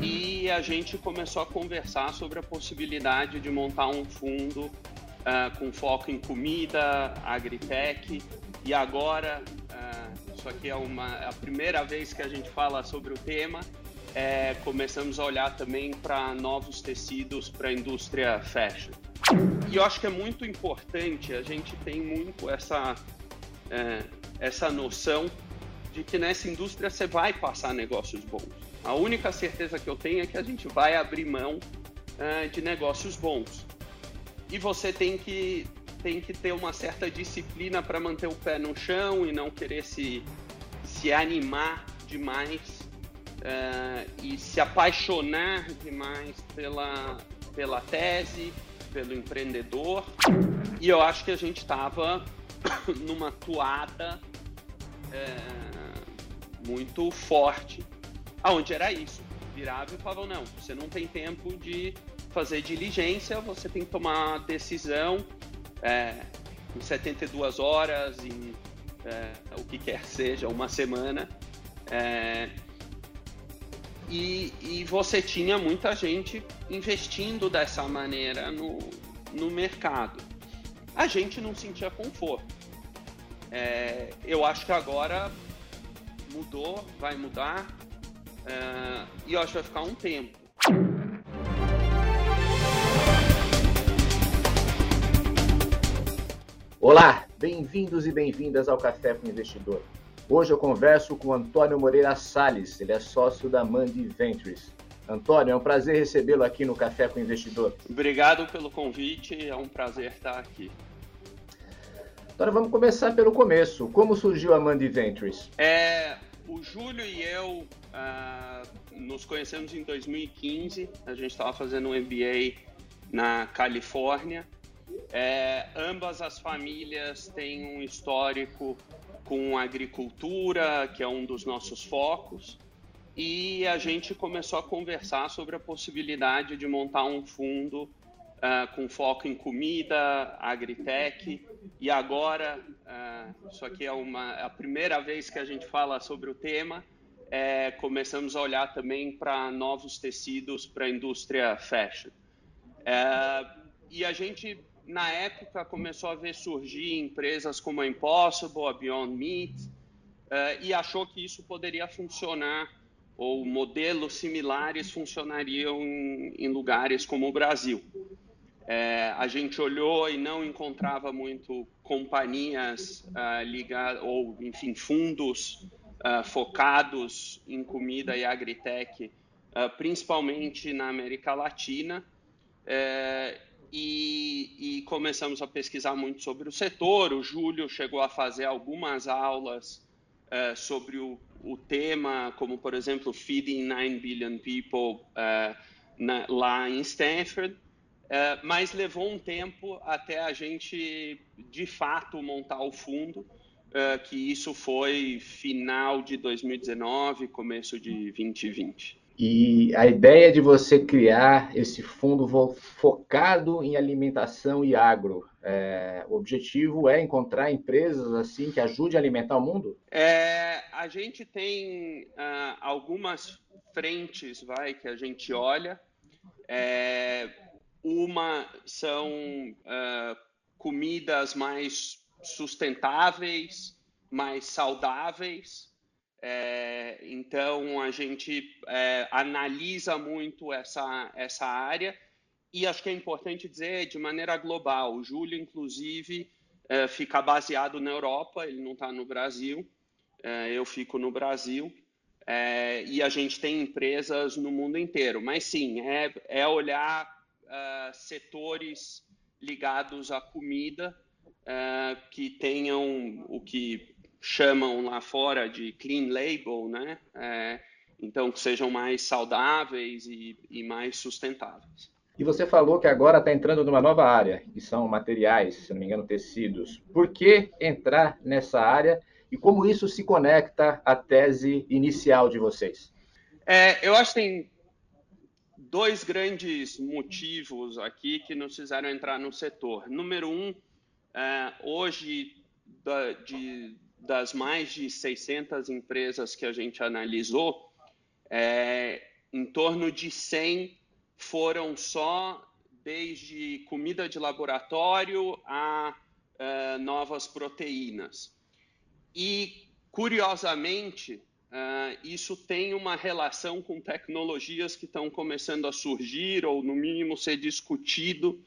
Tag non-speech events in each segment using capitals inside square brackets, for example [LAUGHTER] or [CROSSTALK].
e a gente começou a conversar sobre a possibilidade de montar um fundo uh, com foco em comida, agritech e agora, uh, isso aqui é uma, a primeira vez que a gente fala sobre o tema, é, começamos a olhar também para novos tecidos para a indústria fashion. E eu acho que é muito importante, a gente tem muito essa, é, essa noção de que nessa indústria você vai passar negócios bons. A única certeza que eu tenho é que a gente vai abrir mão é, de negócios bons. E você tem que, tem que ter uma certa disciplina para manter o pé no chão e não querer se, se animar demais uh, e se apaixonar demais pela, pela tese, pelo empreendedor. E eu acho que a gente estava [COUGHS] numa toada uh, muito forte, aonde era isso. Virava e falava, não, você não tem tempo de fazer diligência, você tem que tomar decisão é, em 72 horas, em é, o que quer seja, uma semana. É, e, e você tinha muita gente investindo dessa maneira no, no mercado. A gente não sentia conforto. É, eu acho que agora mudou, vai mudar, é, e eu acho que vai ficar um tempo. Olá, bem-vindos e bem-vindas ao Café com o Investidor. Hoje eu converso com Antônio Moreira Salles, ele é sócio da Mandi Ventures. Antônio, é um prazer recebê-lo aqui no Café com o Investidor. Obrigado pelo convite, é um prazer estar aqui. Agora vamos começar pelo começo. Como surgiu a Mandi Ventures? É, o Júlio e eu uh, nos conhecemos em 2015. A gente estava fazendo um MBA na Califórnia. É, ambas as famílias têm um histórico com agricultura, que é um dos nossos focos, e a gente começou a conversar sobre a possibilidade de montar um fundo uh, com foco em comida, agritech, e agora, uh, isso aqui é uma, a primeira vez que a gente fala sobre o tema, é, começamos a olhar também para novos tecidos para a indústria fashion. É, e a gente na época começou a ver surgir empresas como a Impossible, a Beyond Meat, uh, e achou que isso poderia funcionar, ou modelos similares funcionariam em, em lugares como o Brasil. É, a gente olhou e não encontrava muito companhias uh, ligadas, ou enfim, fundos uh, focados em comida e agritech, uh, principalmente na América Latina. É, e, e, começamos a pesquisar muito sobre o setor. O Júlio chegou a fazer algumas aulas sobre o, o, tema, como por exemplo Feeding 9 Billion People na, lá em Stanford, uh, mas levou um tempo até a gente de fato montar o fundo. que isso foi final de 2019, começo de 2020. E a ideia de você criar esse fundo focado em alimentação e agro, é, o objetivo é encontrar empresas assim que ajudem a alimentar o mundo? É, a gente tem uh, algumas frentes, vai, que a gente olha. É, uma são uh, comidas mais sustentáveis, mais saudáveis. É, então a gente é, analisa muito essa, essa área e acho que é importante dizer de maneira global. O Júlio, inclusive, é, fica baseado na Europa, ele não está no Brasil, é, eu fico no Brasil. É, e a gente tem empresas no mundo inteiro, mas sim, é, é olhar uh, setores ligados à comida uh, que tenham o que chamam lá fora de clean label, né? É, então, que sejam mais saudáveis e, e mais sustentáveis. E você falou que agora está entrando numa nova área, que são materiais, se não me engano, tecidos. Por que entrar nessa área e como isso se conecta à tese inicial de vocês? É, eu acho que tem dois grandes motivos aqui que nos fizeram entrar no setor. Número um, é, hoje, da, de, das mais de 600 empresas que a gente analisou, é, em torno de 100 foram só desde comida de laboratório a uh, novas proteínas. E, curiosamente, uh, isso tem uma relação com tecnologias que estão começando a surgir, ou no mínimo ser discutido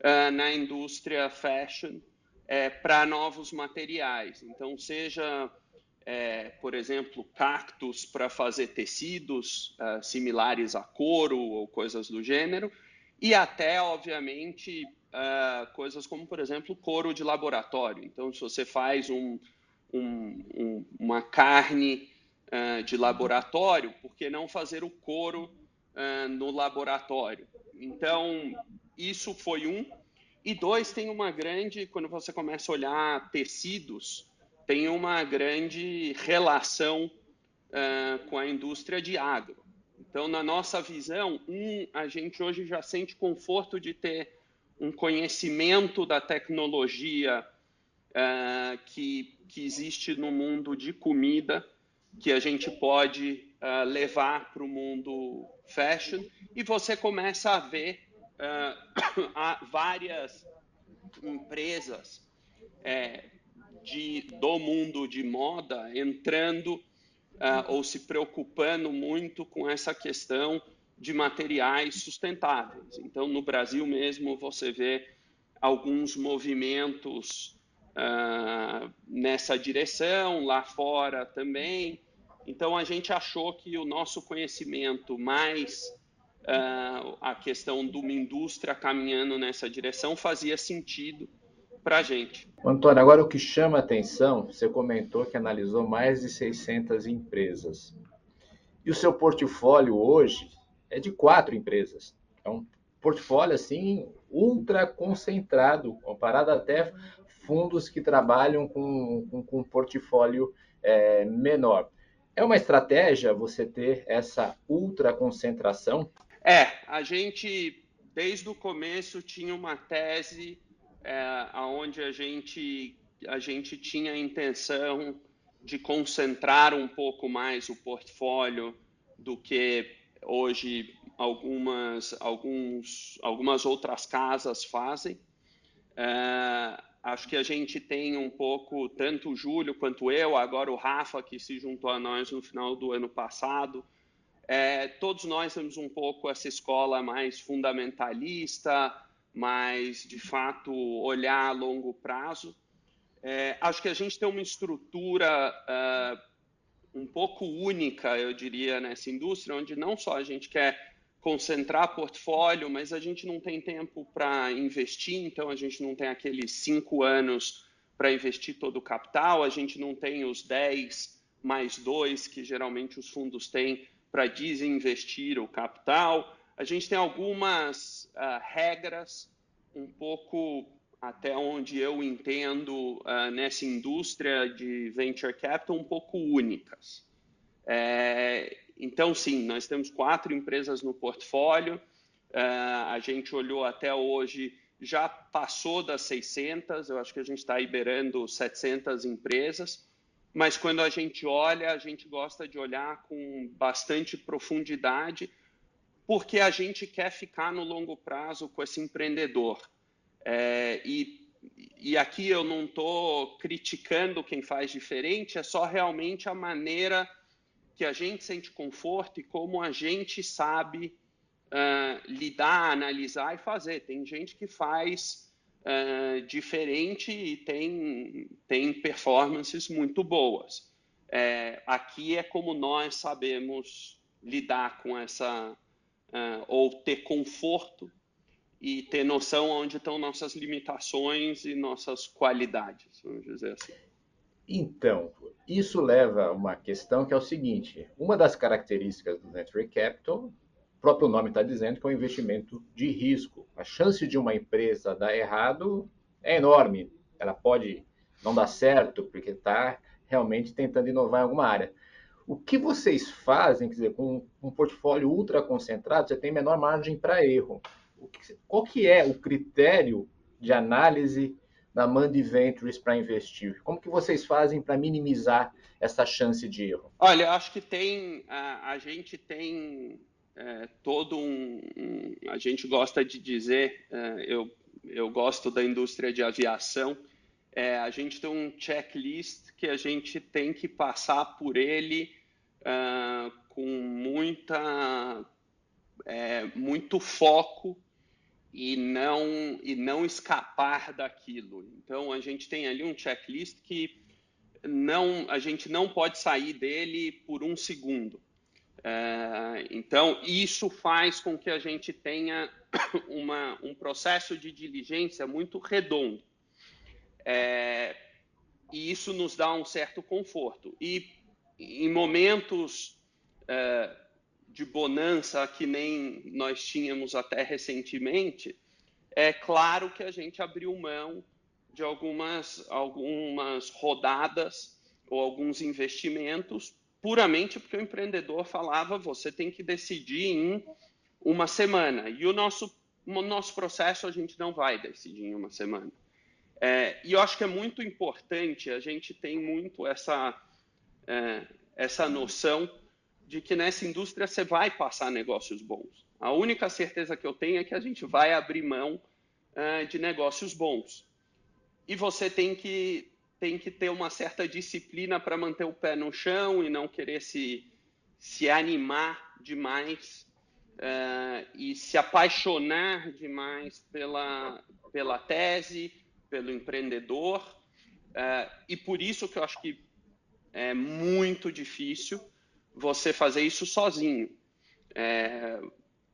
uh, na indústria fashion, é, para novos materiais. Então, seja é, por exemplo, cactos para fazer tecidos uh, similares a couro ou coisas do gênero, e até, obviamente, coisas como, por exemplo, couro de laboratório. Então, se você faz um, um, um, uma carne uh, de laboratório, por que não fazer o couro no laboratório? Então, isso foi um. E dois, tem uma grande, quando você começa a olhar tecidos, tem uma grande relação uh, com a indústria de agro. Então, na nossa visão, um, a gente hoje já sente conforto de ter um conhecimento da tecnologia uh, que, que existe no mundo de comida, que a gente pode uh, levar para o mundo fashion, e você começa a ver [COUGHS] uh, várias empresas é, de, do mundo de moda entrando uh, ou se preocupando muito com essa questão de materiais sustentáveis. Então, no Brasil mesmo, você vê alguns movimentos uh, nessa direção, lá fora também. Então, a gente achou que o nosso conhecimento mais uh, a questão de uma indústria caminhando nessa direção fazia sentido para a gente. Antônio, agora o que chama a atenção, você comentou que analisou mais de 600 empresas. E o seu portfólio hoje é de quatro empresas. É um portfólio assim ultra concentrado, comparado até fundos que trabalham com, com, com um portfólio é, menor. É uma estratégia você ter essa ultra concentração? É, a gente desde o começo tinha uma tese é, onde a gente, a gente tinha a intenção de concentrar um pouco mais o portfólio do que hoje algumas, alguns, algumas outras casas fazem. É, acho que a gente tem um pouco, tanto o Júlio quanto eu, agora o Rafa, que se juntou a nós no final do ano passado, é, todos nós temos um pouco essa escola mais fundamentalista, mas de fato olhar a longo prazo. É, acho que a gente tem uma estrutura uh, um pouco única, eu diria, nessa indústria, onde não só a gente quer concentrar portfólio, mas a gente não tem tempo para investir, então a gente não tem aqueles cinco anos para investir todo o capital, a gente não tem os 10 mais dois que geralmente os fundos têm para desinvestir o capital a gente tem algumas uh, regras um pouco até onde eu entendo uh, nessa indústria de venture capital um pouco únicas. É, então, sim, nós temos quatro empresas no portfólio. Uh, a gente olhou até hoje, já passou das 600, eu acho que a gente está liberando 700 empresas. Mas quando a gente olha, a gente gosta de olhar com bastante profundidade porque a gente quer ficar no longo prazo com esse empreendedor. É, e, e aqui eu não estou criticando quem faz diferente, é só realmente a maneira que a gente sente conforto e como a gente sabe uh, lidar, analisar e fazer. Tem gente que faz uh, diferente e tem, tem performances muito boas. É, aqui é como nós sabemos lidar com essa uh, ou ter conforto e ter noção onde estão nossas limitações e nossas qualidades, vamos dizer assim. Então, isso leva a uma questão que é o seguinte: uma das características do Venture Capital, o próprio nome está dizendo que é um investimento de risco. A chance de uma empresa dar errado é enorme. Ela pode não dar certo porque está realmente tentando inovar em alguma área. O que vocês fazem, quer dizer, com um portfólio ultra concentrado, você tem menor margem para erro. Que, qual que é o critério de análise da Mandy Ventures para investir? Como que vocês fazem para minimizar essa chance de erro? Olha, acho que tem a, a gente tem é, todo um, um, A gente gosta de dizer, é, eu, eu gosto da indústria de aviação, é, a gente tem um checklist que a gente tem que passar por ele uh, com muita, é, muito foco e não, e não escapar daquilo. Então, a gente tem ali um checklist que não, a gente não pode sair dele por um segundo. É, então, isso faz com que a gente tenha [COUGHS] uma, um processo de diligência muito redondo. É, e isso nos dá um certo conforto. E em momentos é, de bonança que nem nós tínhamos até recentemente, é claro que a gente abriu mão de algumas, algumas rodadas ou alguns investimentos puramente porque o empreendedor falava você tem que decidir em uma semana. E o nosso, o nosso processo a gente não vai decidir em uma semana. É, e eu acho que é muito importante, a gente tem muito essa, é, essa noção de que nessa indústria você vai passar negócios bons. A única certeza que eu tenho é que a gente vai abrir mão é, de negócios bons. E você tem que tem que ter uma certa disciplina para manter o pé no chão e não querer se, se animar demais uh, e se apaixonar demais pela, pela tese, pelo empreendedor. Uh, e por isso que eu acho que é muito difícil você fazer isso sozinho. É,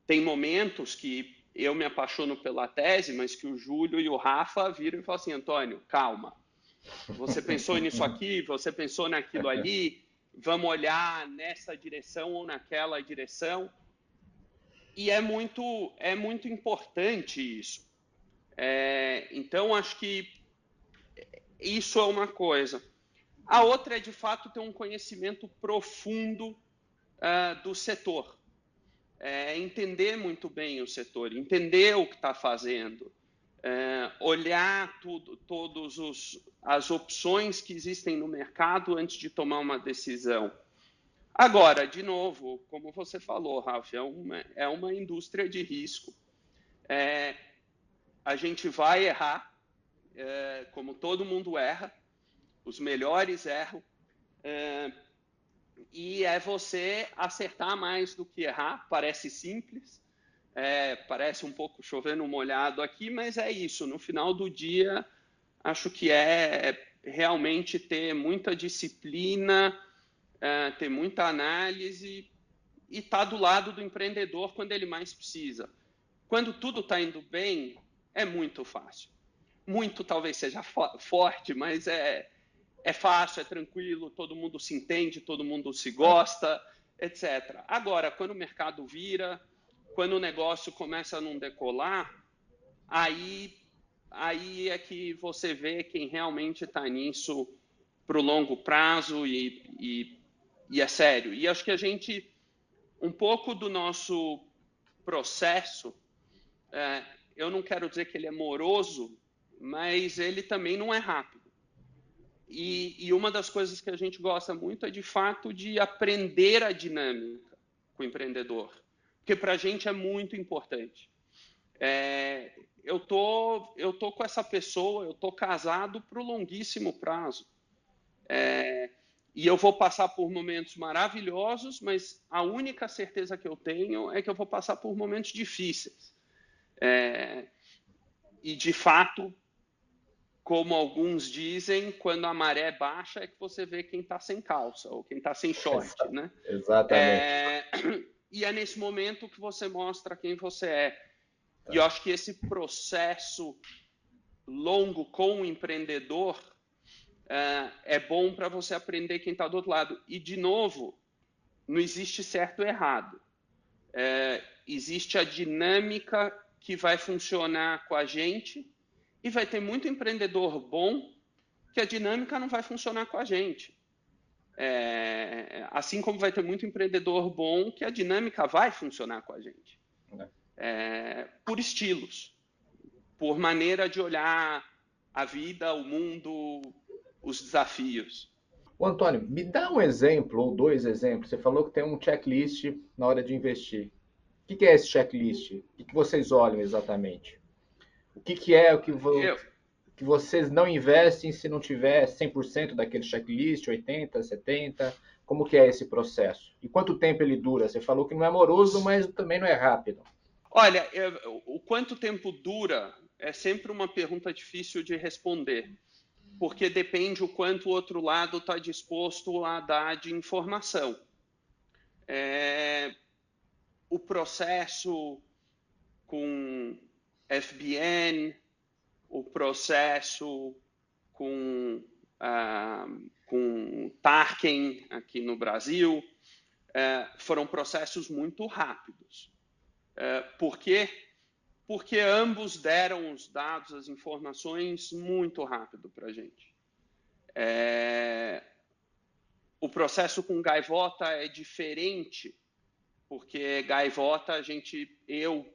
tem momentos que eu me apaixono pela tese, mas que o Júlio e o Rafa viram e falam assim, Antônio, calma, você pensou [LAUGHS] nisso aqui, você pensou naquilo ali, vamos olhar nessa direção ou naquela direção. E é muito, é muito importante isso. É, então, acho que isso é uma coisa. A outra é, de fato, ter um conhecimento profundo uh, do setor. É, entender muito bem o setor, entender o que está fazendo, é, olhar tudo, todas as opções que existem no mercado antes de tomar uma decisão. Agora, de novo, como você falou, Ralf, é uma, é uma indústria de risco. É, a gente vai errar, é, como todo mundo erra, os melhores erram, é, e é você acertar mais do que errar, parece simples, é, parece um pouco chovendo molhado aqui, mas é isso. No final do dia, acho que é realmente ter muita disciplina, é, ter muita análise e estar tá do lado do empreendedor quando ele mais precisa. Quando tudo está indo bem, é muito fácil. Muito talvez seja forte, mas é, é fácil, é tranquilo, todo mundo se entende, todo mundo se gosta, etc. Agora, quando o mercado vira, quando o negócio começa a não decolar, aí, aí é que você vê quem realmente está nisso para o longo prazo e, e, e é sério. E acho que a gente, um pouco do nosso processo, é, eu não quero dizer que ele é moroso, mas ele também não é rápido. E, e, uma das coisas que a gente gosta muito é, de fato, de aprender a dinâmica com o empreendedor porque para a gente é muito importante. É, eu tô, eu tô com essa pessoa, eu tô casado para o longuíssimo prazo. É, e eu vou passar por momentos maravilhosos, mas a única certeza que eu tenho é que eu vou passar por momentos difíceis. É, e de fato, como alguns dizem, quando a maré baixa é que você vê quem está sem calça ou quem está sem short, né? Exatamente. É, [CLEARS THROAT] e é nesse momento que você mostra quem você é. E eu acho que esse processo longo com o empreendedor é, é bom para você aprender quem está do outro lado. E, de novo, não existe certo ou errado. É, existe a dinâmica que vai funcionar com a gente e vai ter muito empreendedor bom que a dinâmica não vai funcionar com a gente. É, assim como vai ter muito empreendedor bom que a dinâmica vai funcionar com a gente. É, por estilos, por maneira de olhar a vida, o mundo, os desafios. O Antônio, me dá um exemplo ou dois exemplos. Você falou que tem um checklist na hora de investir. O que é esse checklist? O que vocês olham exatamente? O que é o que, vo... que vocês não investem se não tiver 100% daquele checklist, 80%, 70%? Como que é esse processo? E quanto tempo ele dura? Você falou que não é amoroso, mas também não é rápido. Olha, o quanto tempo dura é sempre uma pergunta difícil de responder, porque depende o quanto o outro lado está disposto a dar de informação. É, o processo com FBN, o processo com ah, com Tarkin aqui no Brasil, é, foram processos muito rápidos. É, por quê? Porque ambos deram os dados, as informações muito rápido para a gente. É, o processo com gaivota é diferente, porque gaivota a gente, eu,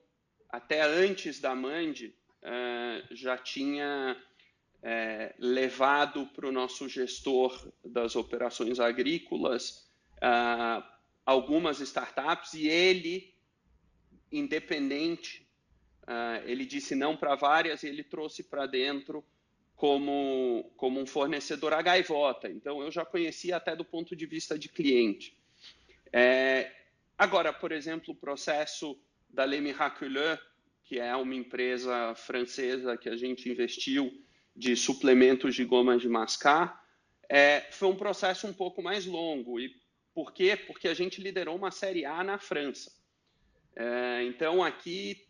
até antes da Mandi, é, já tinha é, levado para o nosso gestor das operações agrícolas uh, algumas startups e ele, independente, uh, ele disse não para várias e ele trouxe para dentro como, como um fornecedor a gaivota. Então, eu já conhecia até do ponto de vista de cliente. É, agora, por exemplo, o processo da Le Miraculeux, que é uma empresa francesa que a gente investiu de suplementos de goma de mascar, é, foi um processo um pouco mais longo. E por quê? Porque a gente liderou uma Série A na França. É, então, aqui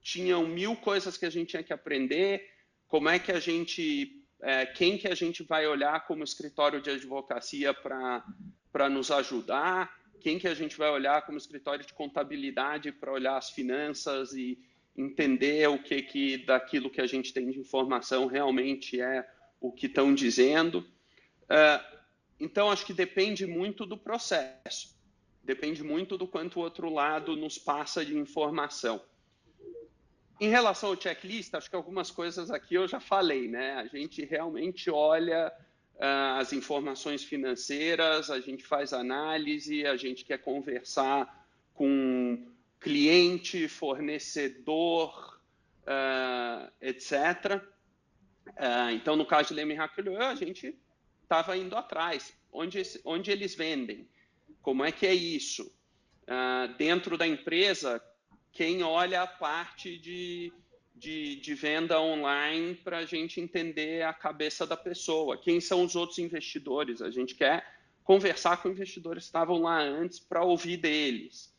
tinham mil coisas que a gente tinha que aprender, como é que a gente, é, quem que a gente vai olhar como escritório de advocacia para nos ajudar, quem que a gente vai olhar como escritório de contabilidade para olhar as finanças e, entender o que, que daquilo que a gente tem de informação realmente é o que estão dizendo. Uh, então, acho que depende muito do processo, depende muito do quanto o outro lado nos passa de informação. Em relação ao checklist, acho que algumas coisas aqui eu já falei, né? A gente realmente olha as informações financeiras, a gente faz análise, a gente quer conversar com cliente, fornecedor, uh, etc. Uh, então, no caso de Le Miraculeux, a gente estava indo atrás. Onde, onde eles vendem? Como é que é isso? Dentro da empresa, quem olha a parte de, de, de venda online para a gente entender a cabeça da pessoa? Quem são os outros investidores? A gente quer conversar com investidores que estavam lá antes para ouvir deles.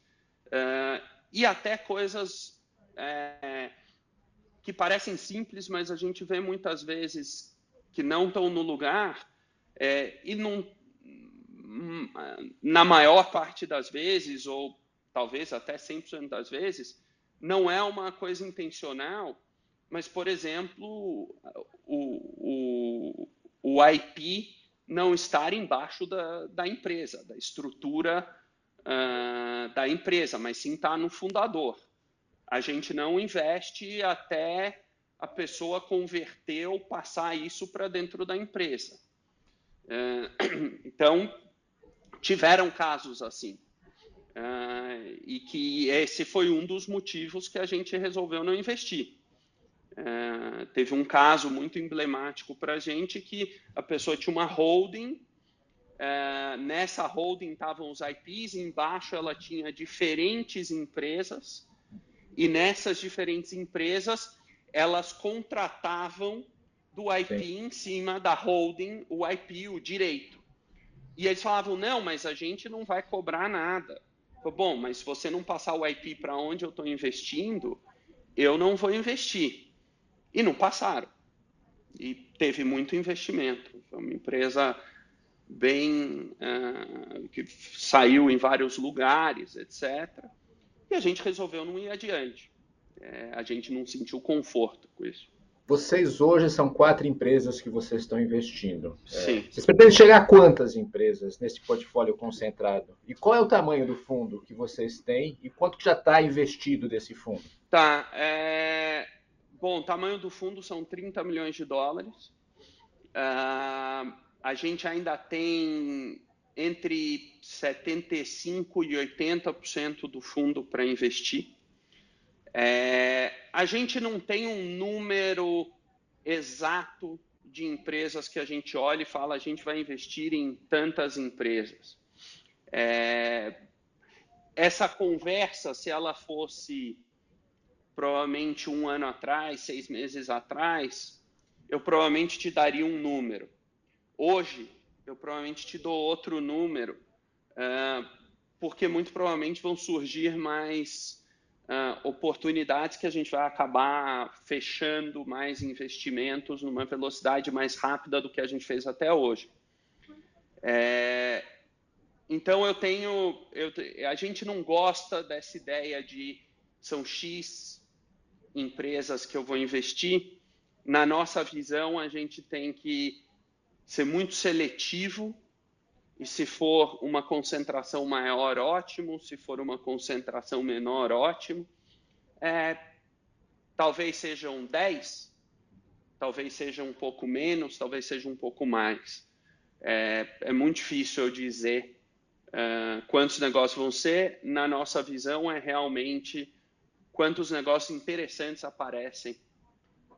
Uh, e até coisas é, que parecem simples, mas a gente vê muitas vezes que não estão no lugar é, e não, na maior parte das vezes, ou talvez até 100% das vezes, não é uma coisa intencional, mas, por exemplo, o, o, o IP não estar embaixo da, da empresa, da estrutura uh, da empresa, mas sim está no fundador. A gente não investe até a pessoa converter ou passar isso para dentro da empresa. Uh, [CLEARS THROAT] então, tiveram casos assim. Uh, e que esse foi um dos motivos que a gente resolveu não investir. Uh, teve um caso muito emblemático para a gente que a pessoa tinha uma holding é, nessa holding estavam os IPs, embaixo ela tinha diferentes empresas, e nessas diferentes empresas elas contratavam do IP Sim. em cima da holding o IP, o direito. E eles falavam: não, mas a gente não vai cobrar nada. Bom, mas se você não passar o IP para onde eu estou investindo, eu não vou investir. E não passaram. E teve muito investimento. Foi uma empresa bem uh, que saiu em vários lugares, etc. E a gente resolveu não ir adiante. É, a gente não sentiu conforto com isso. Vocês hoje são quatro empresas que vocês estão investindo. É, Sim. É, vocês pretendem chegar a quantas empresas nesse portfólio concentrado? E qual é o tamanho do fundo que vocês têm e quanto que já está investido desse fundo? Tá. É... Bom, o tamanho do fundo são 30 milhões de dólares. Uh, a gente ainda tem entre 75% e 80% do fundo para investir. É, a gente não tem um número exato de empresas que a gente olha e fala a gente vai investir em tantas empresas. É, essa conversa, se ela fosse provavelmente um ano atrás, seis meses atrás, eu provavelmente te daria um número. Hoje, eu provavelmente te dou outro número, uh, porque muito provavelmente vão surgir mais uh, oportunidades que a gente vai acabar fechando mais investimentos numa velocidade mais rápida do que a gente fez até hoje. É, então eu tenho, eu, a gente não gosta dessa ideia de são X empresas que eu vou investir. Na nossa visão, a gente tem que ser muito seletivo e se for uma concentração maior, ótimo. Se for uma concentração menor, ótimo. É, talvez sejam 10, talvez seja um pouco menos, talvez seja um pouco mais. É, é muito difícil eu dizer uh, quantos negócios vão ser. Na nossa visão, é realmente quantos negócios interessantes aparecem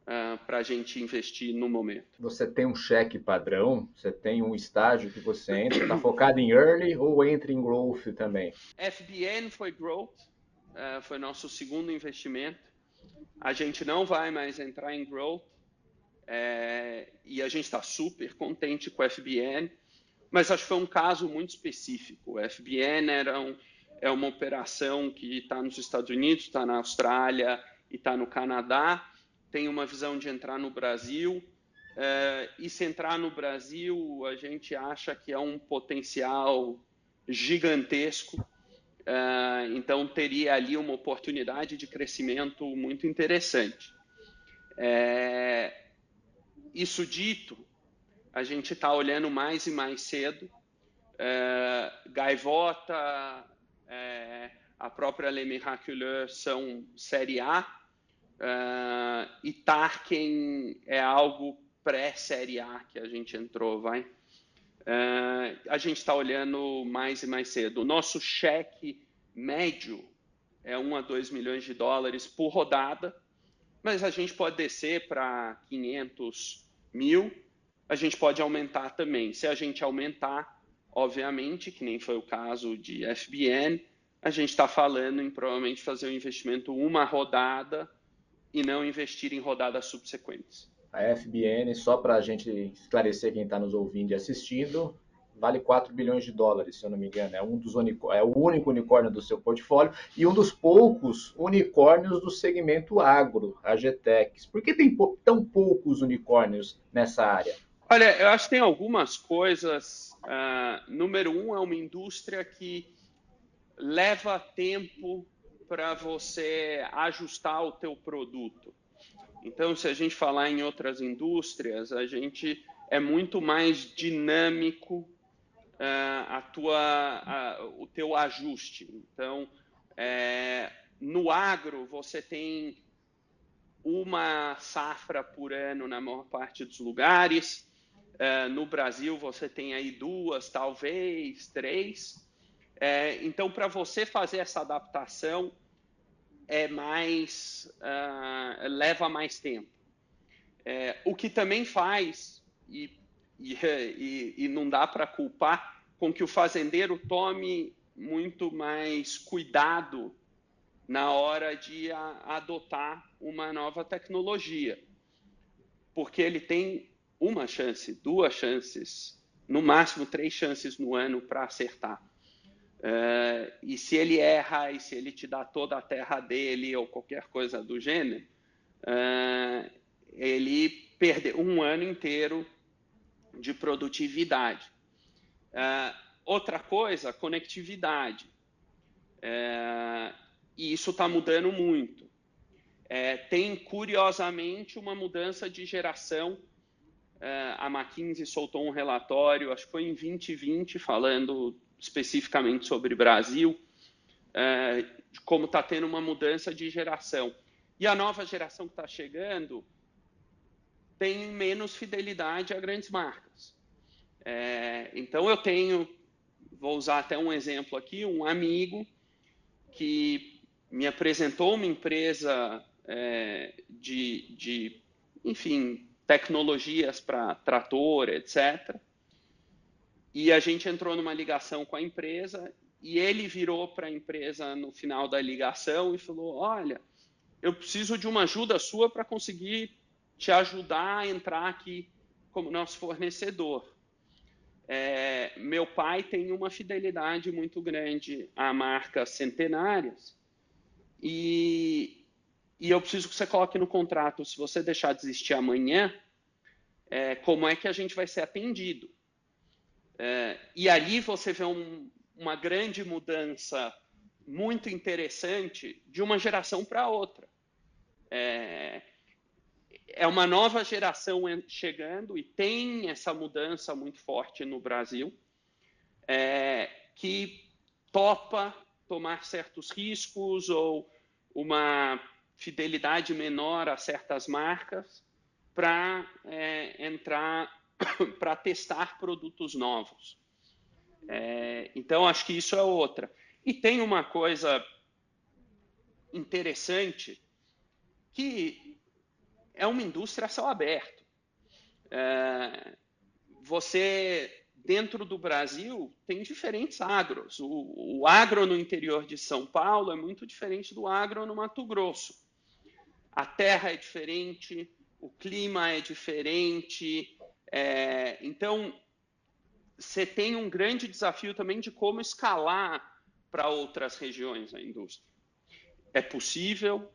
uh, ah, para a gente investir no momento. Você tem um cheque padrão? Você tem um estágio que você entra? Está focado em early ou entra em growth também? FBN foi growth, uh, foi nosso segundo investimento. A gente não vai mais entrar em growth é, e a gente está super contente com o FBN, mas acho que foi um caso muito específico. O FBN era um, é uma operação que está nos Estados Unidos, está na Austrália e está no Canadá tem uma visão de entrar no Brasil. É, e se entrar no Brasil, a gente acha que é um potencial gigantesco. É, então, teria ali uma oportunidade de crescimento muito interessante. É, isso dito, a gente está olhando mais e mais cedo. Gaivota, a própria Le Miraculeux são Série A, Uh, e Tarkin é algo pré-série A que a gente entrou, vai. Uh, a gente está olhando mais e mais cedo. O nosso cheque médio é 1 a 2 milhões de dólares por rodada, mas a gente pode descer para 500 mil, a gente pode aumentar também. Se a gente aumentar, obviamente, que nem foi o caso de FBN, a gente está falando em provavelmente fazer um investimento uma rodada e não investir em rodadas subsequentes. A FBN, só para a gente esclarecer quem está nos ouvindo e assistindo, vale 4 bilhões de dólares, se eu não me engano. É, um dos é o único unicórnio do seu portfólio e um dos poucos unicórnios do segmento agro, a GTEX. Por que tem tão poucos unicórnios nessa área? Olha, eu acho que tem algumas coisas. Uh, número um, é uma indústria que leva tempo para você ajustar o teu produto. Então, se a gente falar em outras indústrias, a gente é muito mais dinâmico uh, a tua, o teu ajuste. Então, é, no agro, você tem uma safra por ano na maior parte dos lugares. Uh, no Brasil, você tem aí duas, talvez três. É, então, para você fazer essa adaptação, é mais uh, leva mais tempo. É, o que também faz, e, e, e, e não dá para culpar, com que o fazendeiro tome muito mais cuidado na hora de a, adotar uma nova tecnologia. Porque ele tem uma chance, duas chances, no máximo três chances no ano para acertar. Uh, e se ele erra e se ele te dá toda a terra dele ou qualquer coisa do gênero, uh, ele perdeu um ano inteiro de produtividade. Uh, outra coisa, conectividade. e isso está mudando muito. tem, curiosamente, uma mudança de geração. a McKinsey soltou um relatório, acho que foi em 2020, falando especificamente sobre Brasil, é, como está tendo uma mudança de geração. E a nova geração que está chegando tem menos fidelidade a grandes marcas. É, então eu tenho vou usar até um exemplo aqui, um amigo que me apresentou uma empresa é, de, de, enfim, tecnologias para trator, etc. E a gente entrou numa ligação com a empresa e ele virou para a empresa no final da ligação e falou: Olha, eu preciso de uma ajuda sua para conseguir te ajudar a entrar aqui como nosso fornecedor. É, meu pai tem uma fidelidade muito grande a marcas centenárias e, e eu preciso que você coloque no contrato, se você deixar de existir amanhã, é, como é que a gente vai ser atendido. É, e ali você vê um, uma grande mudança muito interessante de uma geração para outra. É, é uma nova geração chegando e tem essa mudança muito forte no Brasil, é, que topa tomar certos riscos ou uma fidelidade menor a certas marcas para é, entrar, [COUGHS] para testar produtos novos. É, então, acho que isso é outra. E tem uma coisa interessante que é uma indústria a céu aberto. É, você, dentro do Brasil, tem diferentes agros. O, o, agro no interior de São Paulo é muito diferente do agro no Mato Grosso. A terra é diferente, o clima é diferente. É, então, você tem um grande desafio também de como escalar para outras regiões a indústria. É possível,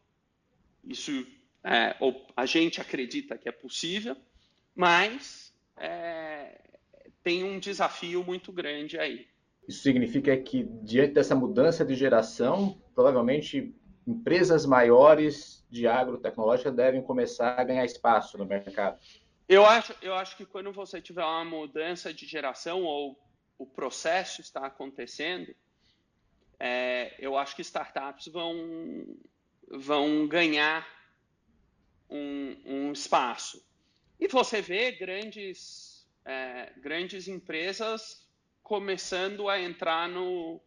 isso é, a gente acredita que é possível, mas é, tem um desafio muito grande aí. Isso significa que, diante dessa mudança de geração, provavelmente empresas maiores de agrotecnológica devem começar a ganhar espaço no mercado. Eu acho, eu acho que quando você tiver uma mudança de geração ou o processo está acontecendo, é, eu acho que startups vão, vão ganhar um, um espaço. E você vê grandes, é, grandes empresas começando a entrar no,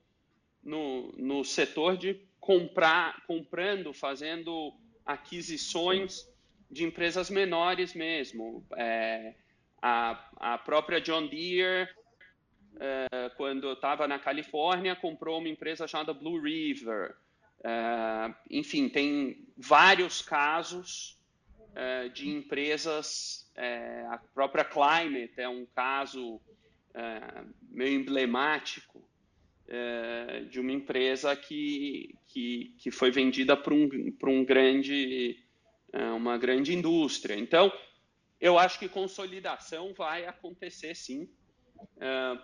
no, no setor de comprar, comprando, fazendo aquisições de empresas menores mesmo. É, a, a própria John Deere, é, quando estava na Califórnia, comprou uma empresa chamada Blue River. É, enfim, tem vários casos é, de empresas, é, a própria Climate é um caso é, meio emblemático de uma empresa que, que, que foi vendida para um, um grande uma grande indústria. Então, eu acho que consolidação vai acontecer sim. É,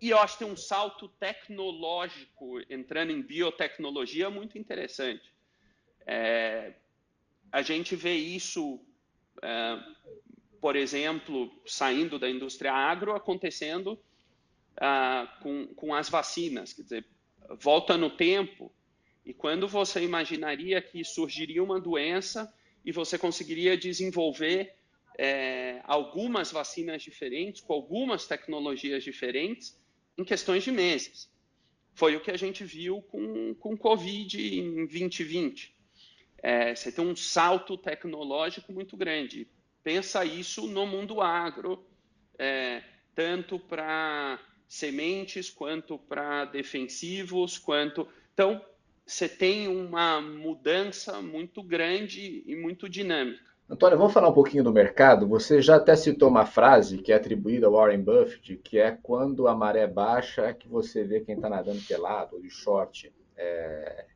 e eu acho que tem um salto tecnológico entrando em biotecnologia muito interessante. É, a gente vê isso, é, por exemplo, saindo da indústria agro, acontecendo é, com, com as vacinas. Quer dizer, volta no tempo e quando você imaginaria que surgiria uma doença e você conseguiria desenvolver é, algumas vacinas diferentes, com algumas tecnologias diferentes, em questões de meses. Foi o que a gente viu com, com Covid em 2020. É, você tem um salto tecnológico muito grande. Pensa isso no mundo agro, é, tanto para sementes, quanto para defensivos, quanto. Então, você tem uma mudança muito grande e muito dinâmica. Antônio, vamos falar um pouquinho do mercado. Você já até citou uma frase que é atribuída ao Warren Buffett, que é quando a maré baixa é que você vê quem está nadando pelado de short. É...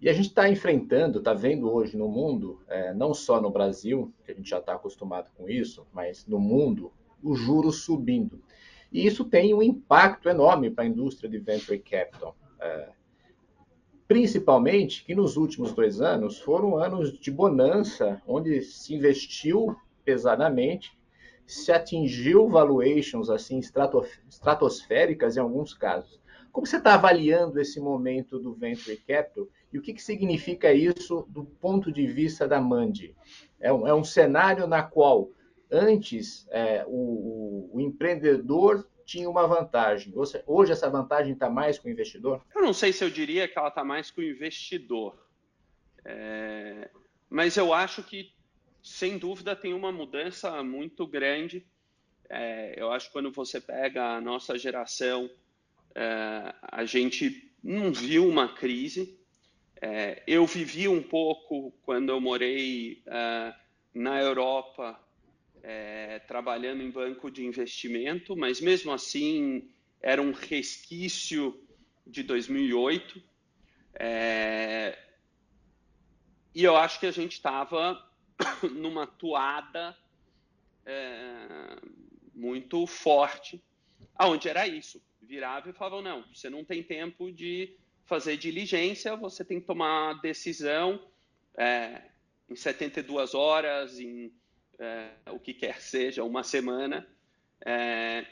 E a gente está enfrentando, está vendo hoje no mundo, é, não só no Brasil, que a gente já está acostumado com isso, mas no mundo, os juros subindo. E isso tem um impacto enorme para a indústria de venture capital. É, principalmente que nos últimos dois anos foram anos de bonança, onde se investiu pesadamente, se atingiu valuations assim estratosféricas em alguns casos. Como você está avaliando esse momento do venture capital e o que, que significa isso do ponto de vista da Mandi? É um, é um cenário na qual antes é, o, o, empreendedor tinha uma vantagem. Hoje essa vantagem está mais com o investidor? Eu não sei se eu diria que ela está mais com o investidor. É... Mas eu acho que, sem dúvida, tem uma mudança muito grande. É... Eu acho que quando você pega a nossa geração, é... a gente não viu uma crise. É, eu vivi um pouco quando eu morei uh, na Europa, é, trabalhando em banco de investimento, mas mesmo assim era um resquício de 2008. É, e eu acho que a gente estava [COUGHS] numa toada é, muito forte, aonde era isso. Virava e falava, não, você não tem tempo de fazer diligência, você tem que tomar decisão é, em 72 horas, em é, o que quer seja, uma semana. É,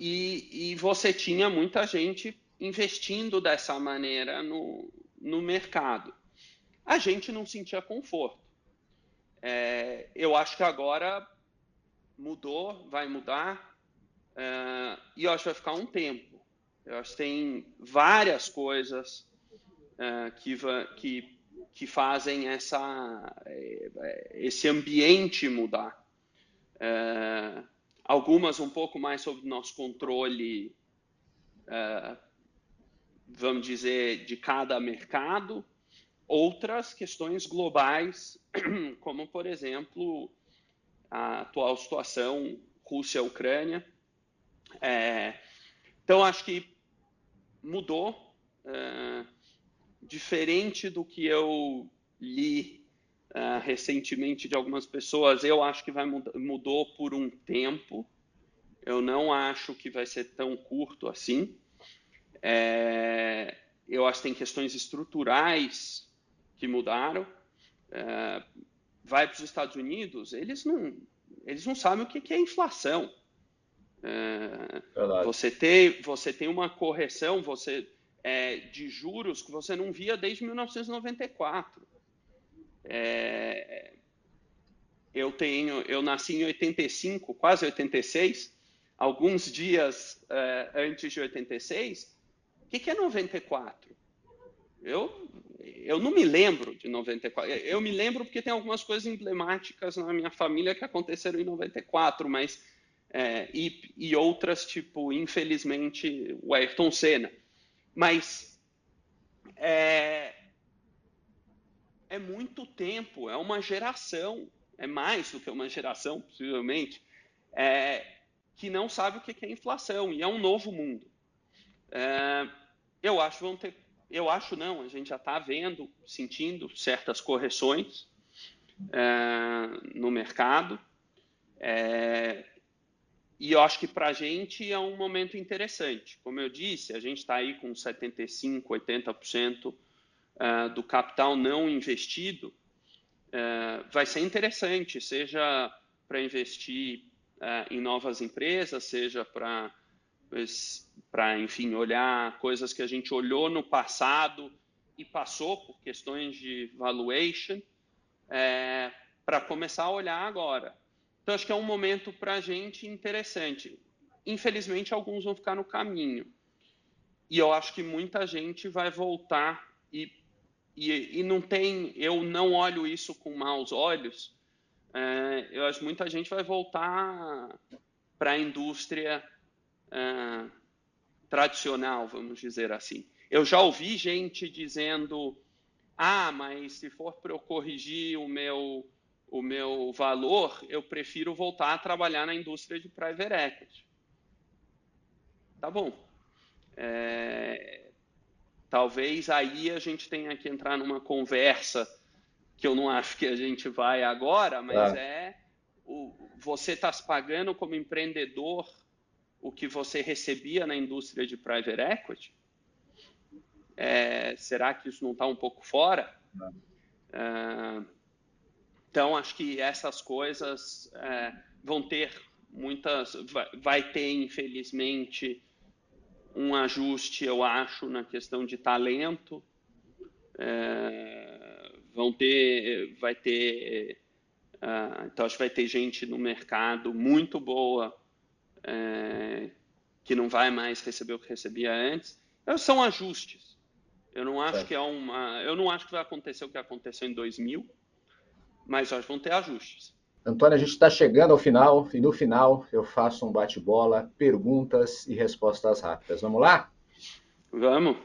e, e, você tinha muita gente investindo dessa maneira no, no mercado. A gente não sentia conforto. É, eu acho que agora mudou, vai mudar, é, e eu acho que vai ficar um tempo. Eu acho que tem várias coisas uh, que, que, que fazem essa, eh, esse ambiente mudar. Uh, algumas um pouco mais sob nosso controle, uh, vamos dizer, de cada mercado, outras questões globais, [CLEARS THROAT] como, por exemplo, a atual situação Rússia-Ucrânia. É, então, acho que mudou, é, diferente do que eu li é, recentemente de algumas pessoas. Eu acho que vai mudou por um tempo. Eu não acho que vai ser tão curto assim. É, eu acho que tem questões estruturais que mudaram. É, vai para os Estados Unidos, eles não, eles não sabem o que é inflação. É, você, tem, você tem uma correção você, é, de juros que você não via desde 1994. É, eu tenho, eu nasci em 85, quase 86, alguns dias é, antes de 86. O que, que é 94? Eu, eu não me lembro de 94. Eu me lembro porque tem algumas coisas emblemáticas na minha família que aconteceram em 94, mas é, e, e, outras, tipo, infelizmente, o Ayrton Senna. Mas é, é muito tempo, é uma geração, é mais do que uma geração, possivelmente, é, que não sabe o que é inflação, e é um novo mundo. É, eu acho vão ter, eu acho não, a gente já está vendo, sentindo certas correções é, no mercado. É, e eu acho que para a gente é um momento interessante. Como eu disse, a gente está aí com 75%, 80% uh, do capital não investido. Uh, vai ser interessante, seja para investir uh, em novas empresas, seja para, para, enfim, olhar coisas que a gente olhou no passado e passou por questões de valuation, para começar a olhar agora. Então, acho que é um momento para a gente interessante. Infelizmente, alguns vão ficar no caminho. E eu acho que muita gente vai voltar e, e, e não tem. Eu não olho isso com maus olhos. É, eu acho que muita gente vai voltar para a indústria é, tradicional, vamos dizer assim. Eu já ouvi gente dizendo: ah, mas se for para eu corrigir o meu o meu valor, eu prefiro voltar a trabalhar na indústria de private equity. Tá bom. É, talvez aí a gente tenha que entrar numa conversa que eu não acho que a gente vai agora, mas ah. é o, você está se pagando como empreendedor o que você recebia na indústria de private equity? É, será que isso não está um pouco fora? Ah. Então, acho que essas coisas é, vão ter muitas. Vai, vai, ter, infelizmente, um ajuste, eu acho, na questão de talento. É, vão ter. Vai ter. Uh, então, acho que vai ter gente no mercado muito boa é, que não vai mais receber o que recebia antes. Então, são ajustes. Eu não acho que é uma, eu não acho que vai acontecer o que aconteceu em 2000, mas nós vamos ter ajustes. Antônio, a gente está chegando ao final e no final eu faço um bate-bola, perguntas e respostas rápidas. Vamos lá? Vamos.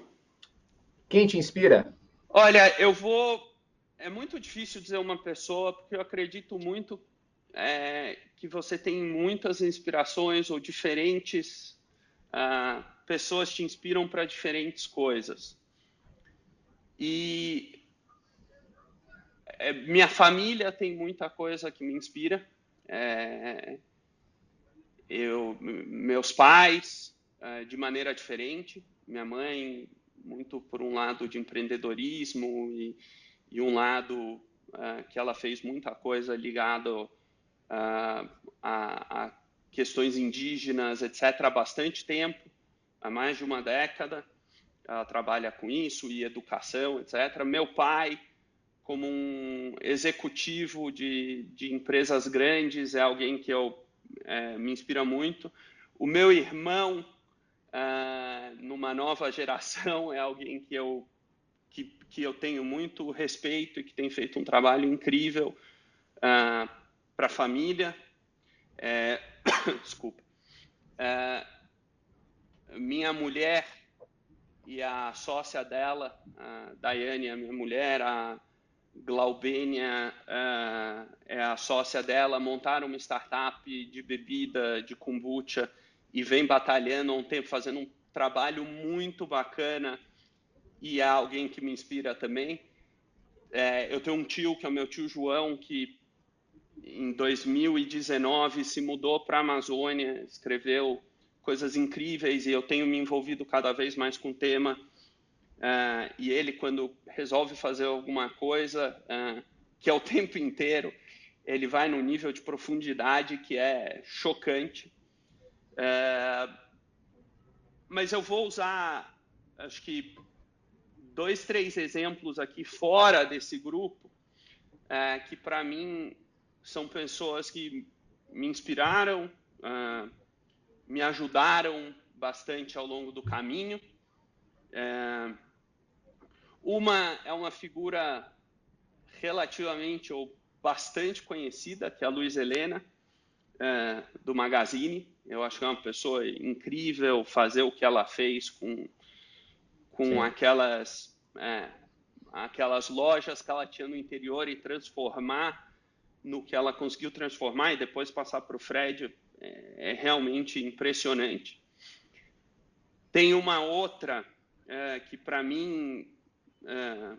Quem te inspira? Olha, eu vou. É muito difícil dizer uma pessoa, porque eu acredito muito é, que você tem muitas inspirações ou diferentes uh, pessoas te inspiram para diferentes coisas. E é, minha família tem muita coisa que me inspira. É, eu, meus pais, é, de maneira diferente. Minha mãe, muito por um lado de empreendedorismo e, e um lado é, que ela fez muita coisa ligado a, a, questões indígenas, etc., há bastante tempo, há mais de uma década. Ela trabalha com isso e educação, etc. Meu pai, como um executivo de, de empresas grandes, é alguém que eu é, me inspira muito. O meu irmão, ah, numa nova geração, é alguém que eu que, que eu tenho muito respeito e que tem feito um trabalho incrível uh, para a família. É, [COUGHS] desculpa. É, minha mulher e a sócia dela, a Daiane, a minha mulher, a Glaubênia é a sócia dela, montaram uma startup de bebida, de kombucha, e vem batalhando há um tempo, fazendo um trabalho muito bacana, e é alguém que me inspira também. É, eu tenho um tio, que é o meu tio João, que em 2019 se mudou para a Amazônia, escreveu coisas incríveis e eu tenho me envolvido cada vez mais com o tema. Uh, e ele, quando resolve fazer alguma coisa, uh, que é o [LAUGHS] tempo inteiro, ele vai num nível de profundidade que é chocante. Uh, mas eu vou usar, acho que, dois, três exemplos aqui fora desse grupo, que para mim são pessoas que me inspiraram, me ajudaram bastante ao longo do caminho. Uma é uma figura relativamente ou bastante conhecida, que é a Luiz Helena, é, do Magazine. Eu acho que é uma pessoa incrível fazer o que ela fez com, com aquelas, é, aquelas lojas que ela tinha no interior e transformar no que ela conseguiu transformar e depois passar para o Fred é, é, realmente impressionante. Tem uma outra é, que para mim é,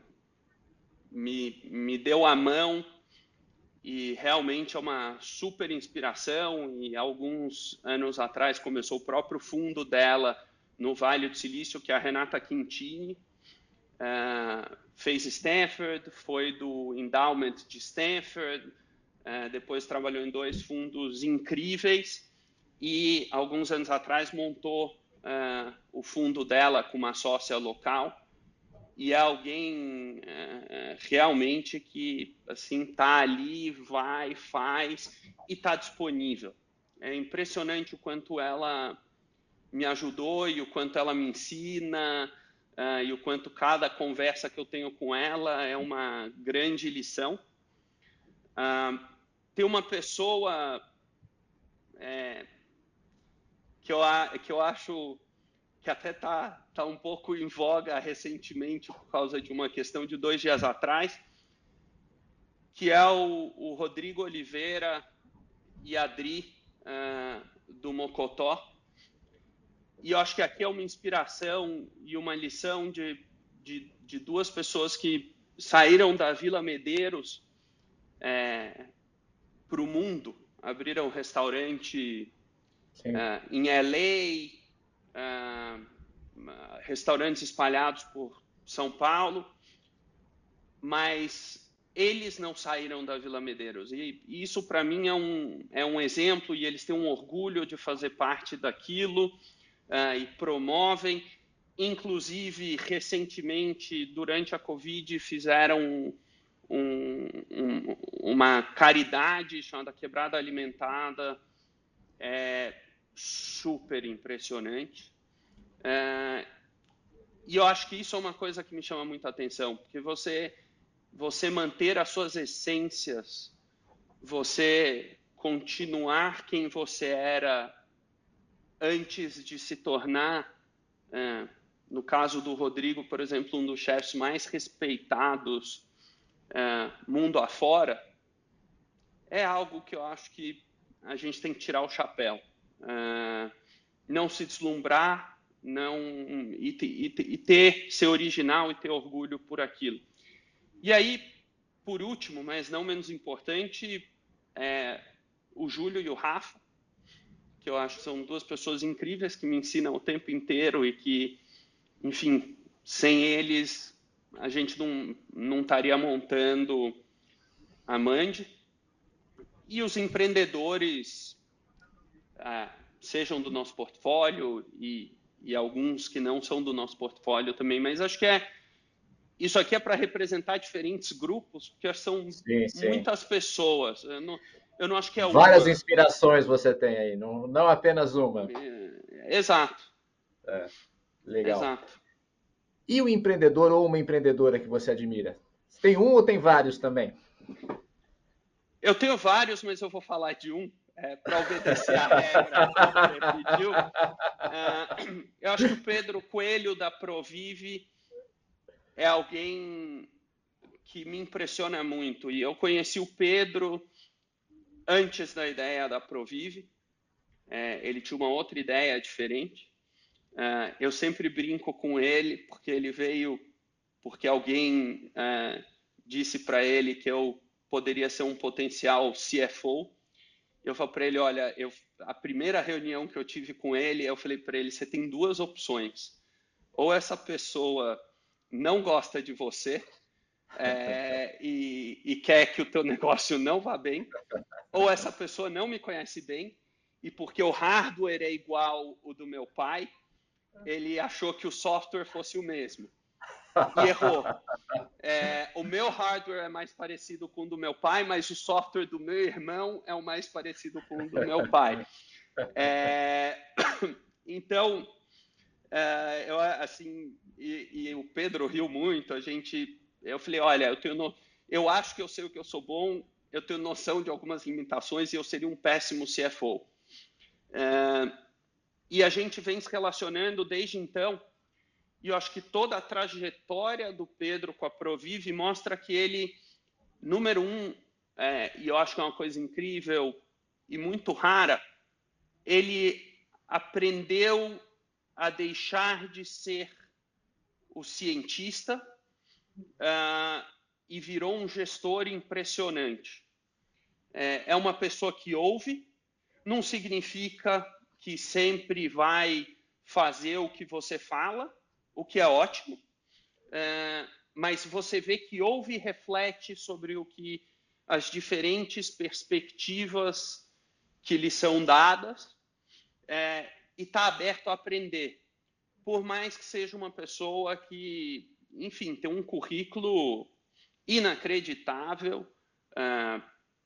me, me deu a mão e realmente é uma super inspiração. E alguns anos atrás começou o próprio fundo dela no Vale do Silício, que é a Renata Quintini, uh, fez Stanford, foi do Endowment de Stanford, é, depois trabalhou em dois fundos incríveis. E alguns anos atrás montou é, o fundo dela com uma sócia local e é alguém é, realmente que assim tá ali, vai, faz e está disponível. É impressionante o quanto ela me ajudou e o quanto ela me ensina uh, e o quanto cada conversa que eu tenho com ela é uma grande lição. Uh, tem uma pessoa é, que, eu, que eu acho que até está tá um pouco em voga recentemente por causa de uma questão de dois dias atrás, que é o, o Rodrigo Oliveira e Adri uh, do Mocotó. E eu acho que aqui é uma inspiração e uma lição de, de, de duas pessoas que saíram da Vila Medeiros é, para o mundo. Abriram um restaurante uh, em LA, uh, ah, restaurantes espalhados por São Paulo, mas eles não saíram da Vila Medeiros. E isso, para mim, é um, é um exemplo, e eles têm um orgulho de fazer parte daquilo uh, e promovem. Inclusive, recentemente, durante a Covid, fizeram um, um, uma caridade chamada Quebrada Alimentada, é, super impressionante. É, e eu acho que isso é uma coisa que me chama muita atenção, porque você, você manter as suas essências, você continuar quem você era antes de se tornar, é, no caso do Rodrigo, por exemplo, um dos chefes mais respeitados é, mundo afora, é algo que eu acho que a gente tem que tirar o chapéu. É, não se deslumbrar, não e, e, e, ter ser original e ter orgulho por aquilo. E aí, por último, mas não menos importante, é, o Júlio e o Rafa, que eu acho que são duas pessoas incríveis que me ensinam o tempo inteiro e que, enfim, sem eles a gente não, não estaria montando a Mandi. E os empreendedores, ah, sejam do nosso portfólio e, e alguns que não são do nosso portfólio também, mas acho que é isso aqui é para representar diferentes grupos, porque são sim, sim. muitas pessoas. Eu não, eu não, acho que é Várias uma. inspirações você tem aí, não, não apenas uma. É, exato. É, legal. Exato. E o empreendedor ou uma empreendedora que você admira? Tem um ou tem vários também? Eu tenho vários, mas eu vou falar de um é, para obedecer a regra que pediu. É, [CLEARS THROAT] eu acho que o Pedro Coelho da Provive é alguém que me impressiona muito. E eu conheci o Pedro antes da ideia da Provive. É, ele tinha uma outra ideia diferente. Uh, eu sempre brinco com ele porque ele veio porque alguém uh, disse para ele que eu poderia ser um potencial CFO. Eu falei para ele, olha, eu, a primeira reunião que eu tive com ele, eu falei para ele, você tem duas opções. Ou essa pessoa não gosta de você é, [LAUGHS] e, e quer que o teu negócio não vá bem, ou essa pessoa não me conhece bem e porque o hardware é igual o do meu pai, ele achou que o software fosse o mesmo. E errou. É, o meu hardware é mais parecido com o do meu pai, mas o software do meu irmão é o mais parecido com o do meu pai. É, [COUGHS] então, é, eu, assim, e, e, o Pedro riu muito. A gente, eu falei, olha, eu tenho, no, eu acho que eu sei o que eu sou bom. Eu tenho noção de algumas limitações e eu seria um péssimo CFO. É, e a gente vem se relacionando desde então. E eu acho que toda a trajetória do Pedro com a Provive mostra que ele, número um, é, e eu acho que é uma coisa incrível e muito rara, ele aprendeu a deixar de ser o cientista uh, e virou um gestor impressionante. É, é uma pessoa que ouve, não significa que sempre vai fazer o que você fala, o que é ótimo, é, mas você vê que ouve e reflete sobre o que as diferentes perspectivas que lhe são dadas é, e está aberto a aprender, por mais que seja uma pessoa que, enfim, tem um currículo inacreditável, é,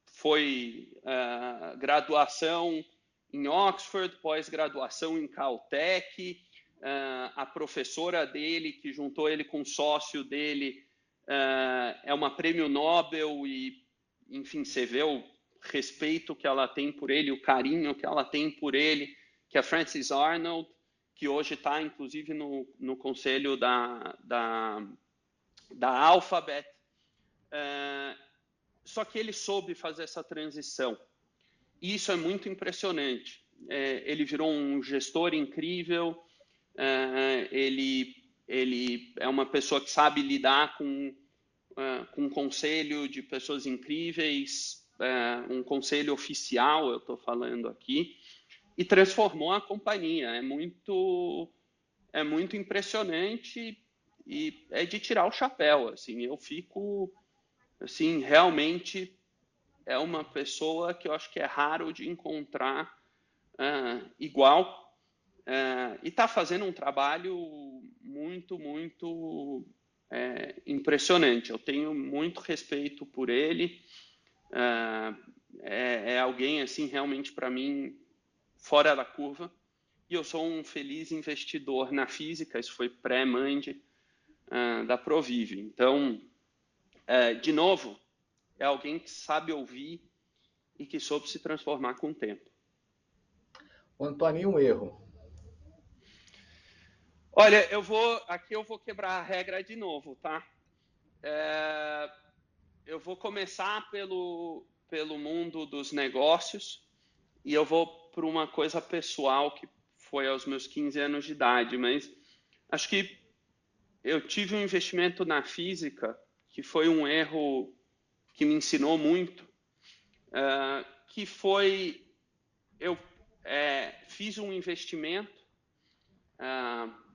foi é, graduação em Oxford, pós-graduação em Caltech. Uh, a professora dele, que juntou ele com o sócio dele, uh, é uma prêmio Nobel e, enfim, você vê o respeito que ela tem por ele, o carinho que ela tem por ele, que é Francis Arnold, que hoje está, inclusive, no, no conselho da, da, da Alphabet. Uh, só que ele soube fazer essa transição. E isso é muito impressionante. É, ele virou um gestor incrível, é, ele, ele é uma pessoa que sabe lidar com, é, com um conselho de pessoas incríveis, é, um conselho oficial, eu estou falando aqui, e transformou a companhia. É muito, é muito impressionante e é de tirar o chapéu. Assim, eu fico assim realmente é uma pessoa que eu acho que é raro de encontrar uh, igual uh, e está fazendo um trabalho muito, muito é, impressionante. Eu tenho muito respeito por ele. Uh, é, é, alguém assim realmente para mim fora da curva e eu sou um feliz investidor na física. Isso foi pré-Mande uh, da Provive. Então, de novo, é alguém que sabe ouvir e que soube se transformar com o tempo. Antônio, um erro. Olha, eu vou aqui eu vou quebrar a regra de novo, tá? É, eu vou começar pelo pelo mundo dos negócios e eu vou para uma coisa pessoal que foi aos meus 15 anos de idade, mas acho que eu tive um investimento na física que foi um erro que me ensinou muito, uh, que foi eu é, fiz um investimento, uh,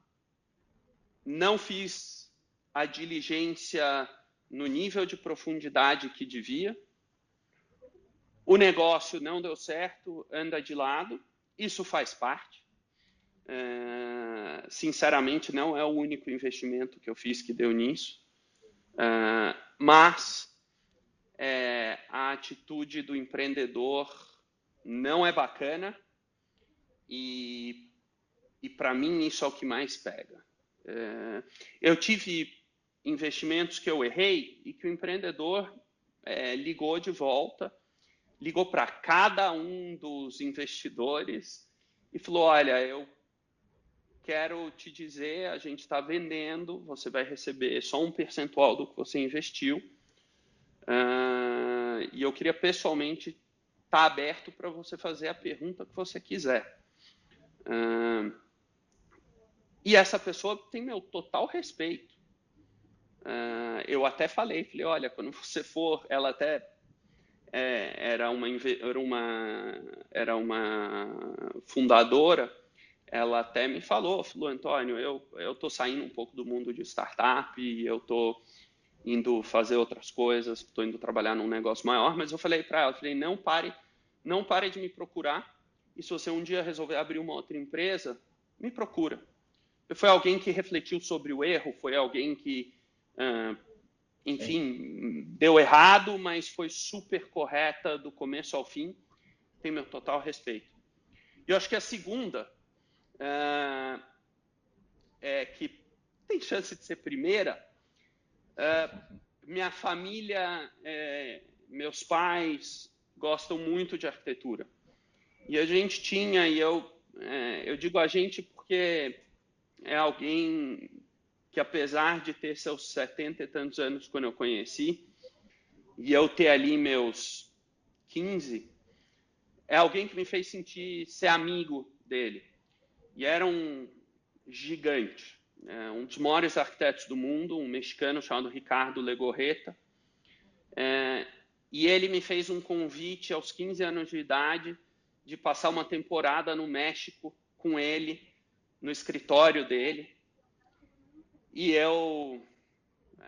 não fiz a diligência no nível de profundidade que devia, o negócio não deu certo, anda de lado, isso faz parte. Uh, sinceramente, não é o único investimento que eu fiz que deu nisso, uh, mas é, a atitude do empreendedor não é bacana e, e para mim isso é o que mais pega. Uh, eu tive investimentos que eu errei e que o empreendedor é, ligou de volta, ligou para cada um dos investidores e falou: Olha, eu quero te dizer, a gente está vendendo, você vai receber só um percentual do que você investiu. Uh, e eu queria pessoalmente estar tá aberto para você fazer a pergunta que você quiser. Uh, e essa pessoa tem meu total respeito. Uh, eu até falei, falei, olha, quando [LAUGHS] você for, ela até é, era, uma, era, uma, era uma fundadora ela até me falou, falou, Antônio, eu eu tô saindo um pouco do mundo de startup eu tô indo fazer outras coisas, estou indo trabalhar num negócio maior, mas eu falei para ela, falei, não pare, não pare de me procurar. E se você um dia resolver abrir uma outra empresa, me procura. Foi alguém que refletiu sobre o erro, foi alguém que, uh, enfim, deu errado, mas foi super correta do começo ao fim. Tem meu total respeito. E eu acho que a segunda uh, é, que tem chance de ser primeira, uh, minha família, é, meus pais gostam muito de arquitetura. E a gente tinha, e eu, é, eu digo a gente porque é alguém que, apesar de ter seus 70 e tantos anos quando eu conheci, e eu ter ali meus 15, é alguém que me fez sentir ser amigo dele e era um gigante, né? um dos maiores arquitetos do mundo, um mexicano chamado Ricardo Legorreta. É, e ele me fez um convite aos 15 anos de idade de passar uma temporada no México com ele, no escritório dele. E eu, é,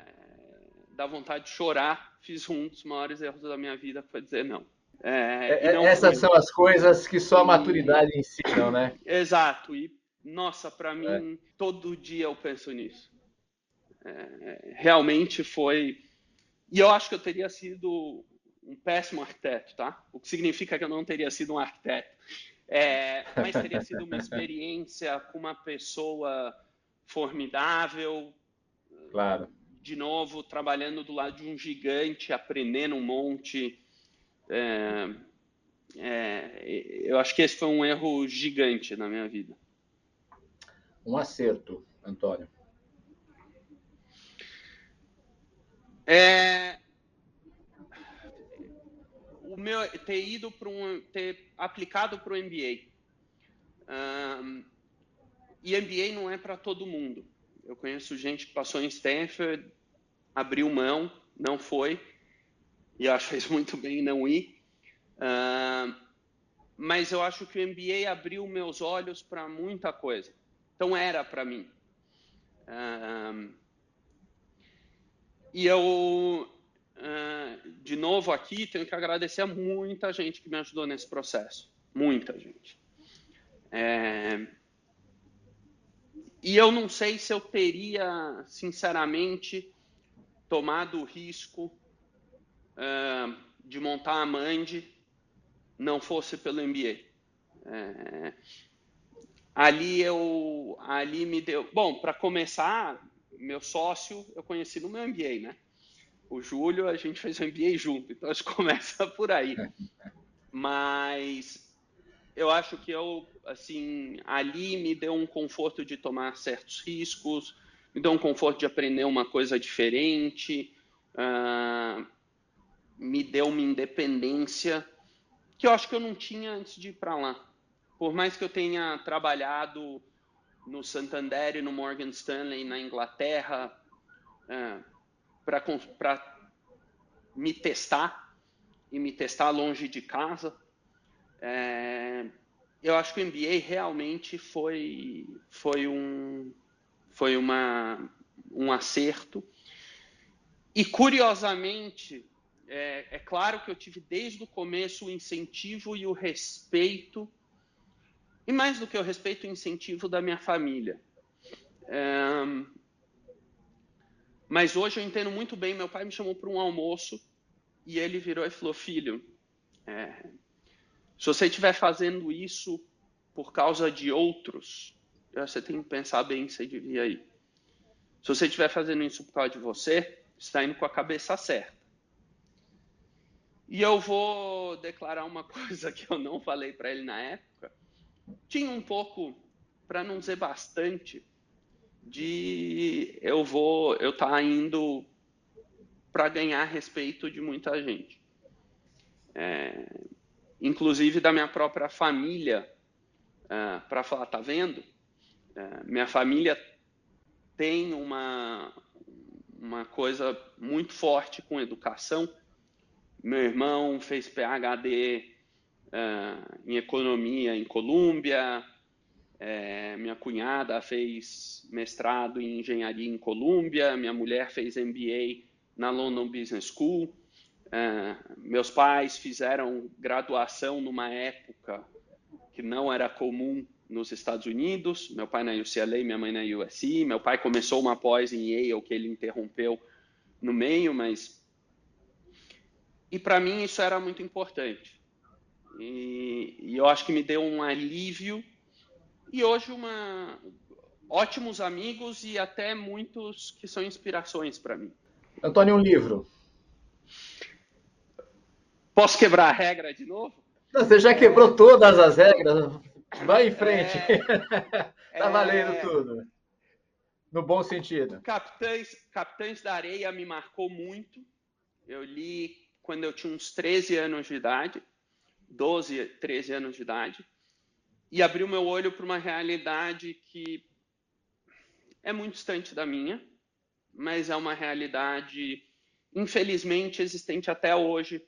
dá vontade de chorar, fiz um dos maiores erros da minha vida, foi dizer não. É, é, essas são as coisas que só a maturidade e... ensinam, né? Exato. E, nossa, para mim, é. todo dia eu penso nisso. É, realmente foi. E eu acho que eu teria sido um péssimo arquiteto, tá? O que significa que eu não teria sido um arquiteto. É, mas teria sido uma experiência com uma pessoa formidável. Claro. De novo, trabalhando do lado de um gigante, aprendendo um monte é, é, eu acho que esse foi um erro gigante na minha vida. Um acerto, Antônio. É, o meu ter ido para um ter aplicado para o MBA. Um, e MBA não é para todo mundo. Eu conheço gente que passou em Stanford, abriu mão, não foi e acho fez muito bem não ir. Mas eu acho que o MBA abriu meus olhos para muita coisa. Então era para mim. E eu, de novo aqui, tenho que agradecer a muita gente que me ajudou nesse processo. Muita gente. É... E eu não sei se eu teria, sinceramente, tomado o risco uh, de montar a Mandi não fosse pelo MBA. É, ali eu, ali me deu, bom, para começar, meu sócio eu conheci no meu MBA, né? O Júlio, a gente fez o MBA junto, então a [LAUGHS] gente começa por aí. Mas eu acho que eu, assim, ali me deu um conforto de tomar certos riscos, me deu um conforto de aprender uma coisa diferente, uh, me deu uma independência que eu acho que eu não tinha antes de ir para lá. Por mais que eu tenha trabalhado no Santander e no Morgan Stanley na Inglaterra uh, para me testar e me testar longe de casa, é, eu acho que o MBA realmente foi, foi, um, foi uma, um acerto. E, curiosamente, é, é, claro que eu tive desde o começo o incentivo e o respeito, e mais do que o respeito, o incentivo da minha família. É, mas hoje eu entendo muito bem. Meu pai me chamou para um almoço e ele virou e falou: Filho, é, se você estiver fazendo isso por causa de outros, você tem que pensar bem se devia ir. Se você estiver fazendo isso por causa de você, está indo com a cabeça certa. E eu vou declarar uma [LAUGHS] coisa que eu não falei para ele na época. Tinha um pouco, para não dizer bastante, de eu vou, eu tá indo para ganhar respeito de muita gente. É, inclusive da minha própria família, uh, para falar, tá vendo? Uh, minha família tem uma, uma coisa muito forte com educação. Meu irmão fez PhD uh, em economia em Colômbia, é, minha cunhada fez mestrado em engenharia em Colômbia, minha mulher fez MBA na London Business School. Uh, meus pais fizeram graduação numa época que não era comum nos Estados Unidos. Meu pai na UCLA, minha mãe na USC. Meu pai começou uma pós em Yale que ele interrompeu no meio, mas e para mim isso era muito importante. E, e, eu acho que me deu um alívio e hoje uma ótimos amigos e até muitos que são inspirações para mim. Antônio, um livro. Posso quebrar a regra de novo? Não, você já quebrou todas as regras. Vai em frente. É, [LAUGHS] tá valendo é, tudo. No bom sentido. Capitães, Capitães da Areia me marcou muito. Eu li quando eu tinha uns 13 anos de idade, 12, 13 anos de idade, e abriu meu olho para uma realidade que é muito distante da minha, mas é uma realidade, infelizmente, existente até hoje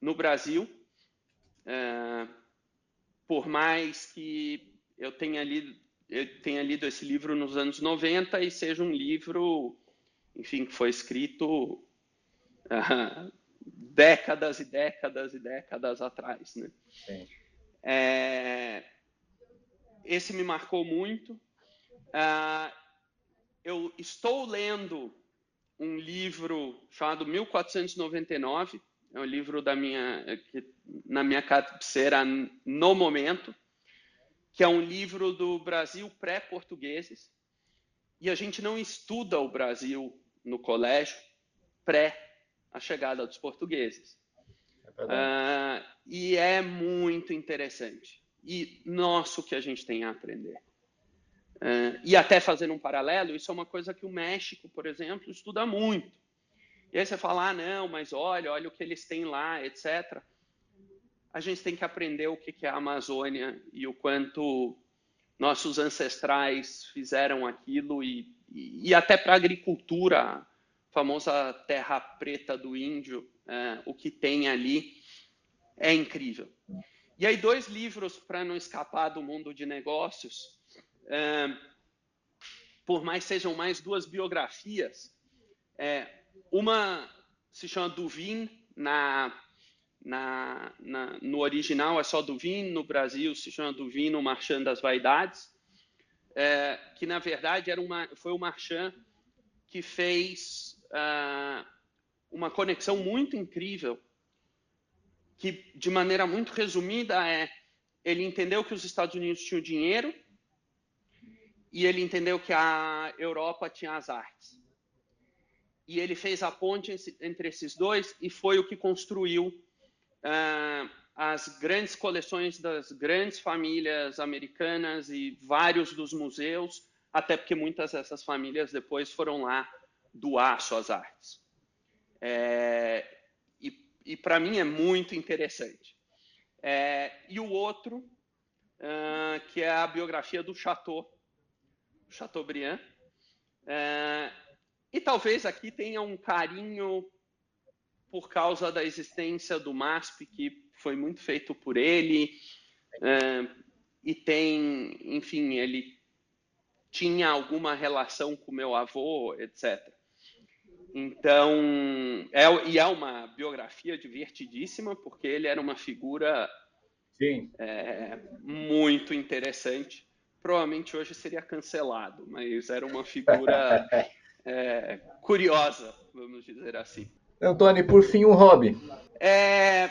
no Brasil. É, por mais que eu tenha lido, eu tenha lido esse livro nos anos 90 e seja um livro, enfim, que foi escrito uh, décadas e décadas e décadas atrás. Né? É, esse me marcou muito. Uh, eu estou lendo um livro chamado 1499, é um livro da minha, que, na minha cabeceira no momento, que é um livro do Brasil pré-portugueses. E a gente não estuda o Brasil no colégio pré a chegada dos portugueses. É uh, e é muito interessante. E nosso que a gente tem a aprender. Uh, e até fazendo um paralelo, isso é uma coisa que o México, por exemplo, estuda muito. E aí você fala, ah, não, mas olha, olha o que eles têm lá, etc. A gente tem que aprender o que é a Amazônia e o quanto nossos ancestrais fizeram aquilo e, e, e até para a agricultura, a famosa terra preta do índio, é, o que tem ali é incrível. E aí dois livros para não escapar do mundo de negócios, é, por mais sejam mais duas biografias, é, uma se chama Duvin, na, na, na, no original é só Duvin, no Brasil se chama Duvin, o Marchand das Vaidades, é, que na verdade era uma, foi o Marchand que fez uh, uma conexão muito incrível, que de maneira muito resumida é ele entendeu que os Estados Unidos tinham dinheiro e ele entendeu que a Europa tinha as artes. E ele fez a ponte entre esses dois e foi o que construiu uh, as grandes coleções das grandes famílias americanas e vários dos museus, até porque muitas dessas famílias depois foram lá doar suas artes. É, e, para mim é muito interessante. É, e o outro, uh, que é a biografia do Chateau, Chateaubriand. É, e talvez aqui tenha um carinho por causa da existência do MASP, que foi muito feito por ele, é, e tem, enfim, ele tinha alguma relação com meu avô, etc. Então, é, e é uma biografia divertidíssima, porque ele era uma figura é, muito interessante. Provavelmente hoje seria cancelado, mas era uma figura [LAUGHS] é, curiosa, vamos dizer assim. Antônio, por fim, um hobby. É,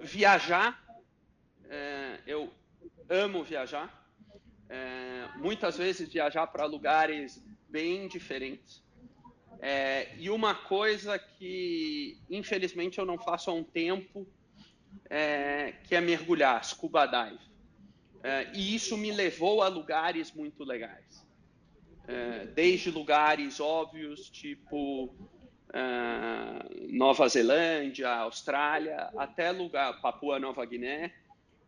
viajar. É, eu amo viajar. É, muitas vezes viajar para lugares bem diferentes. É, e uma coisa que, infelizmente, eu não faço há um tempo, é, que é mergulhar, scuba dive. É, e isso me levou a lugares muito legais. É, desde lugares óbvios, tipo é, Nova Zelândia, Austrália, até lugar, Papua Nova Guiné,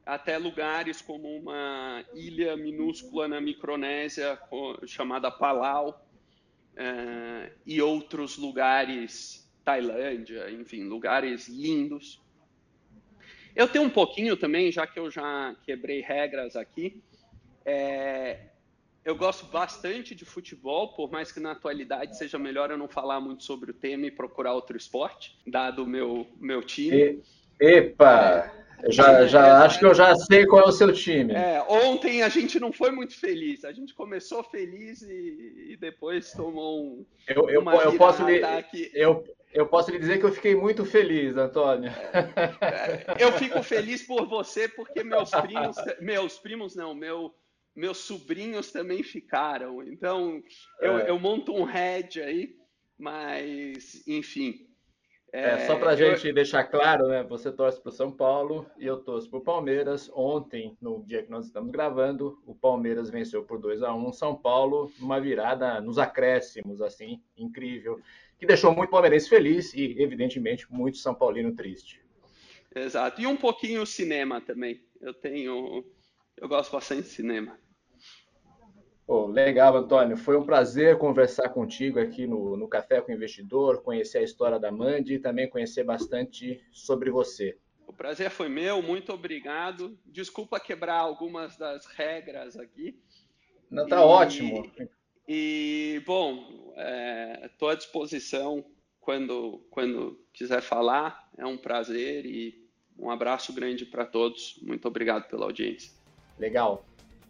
até lugares como uma ilha minúscula na Micronésia chamada Palau, uh, e outros lugares, Tailândia, enfim, lugares lindos. Eu tenho um pouquinho também, já que eu já quebrei regras aqui, é, eu gosto bastante de futebol, por mais que na atualidade seja melhor eu não falar muito sobre o tema e procurar outro esporte, dado o meu, meu time. E, epa! Já, já é, acho que eu já sei qual é o seu time. É, ontem a gente não foi muito feliz. A gente começou feliz e, e depois tomou um. Eu, eu, eu posso lhe, eu, eu posso lhe dizer que eu fiquei muito feliz, Antônio. É, é, eu fico feliz por você porque meus primos, meus primos não, meu, meus sobrinhos também ficaram. Então eu, é. eu monto um head aí, mas enfim. É, só para a gente eu... deixar claro, né? Você torce para o São Paulo e eu torço para o Palmeiras. Ontem, no dia que nós estamos gravando, o Palmeiras venceu por 2 a 1 São Paulo, uma virada nos acréscimos, assim, incrível, que deixou muito palmeirense feliz e, evidentemente, muito São Paulino triste. Exato. E um pouquinho cinema também. Eu tenho. Eu gosto bastante de cinema. Oh, legal, Antônio. Foi um prazer conversar contigo aqui no, no Café com o Investidor, conhecer a história da Mandi e também conhecer bastante sobre você. O prazer foi meu, muito obrigado. Desculpa quebrar algumas das regras aqui. Não, tá e, ótimo. E, bom, estou é, à disposição quando, quando quiser falar. É um prazer e um abraço grande para todos. Muito obrigado pela audiência. Legal.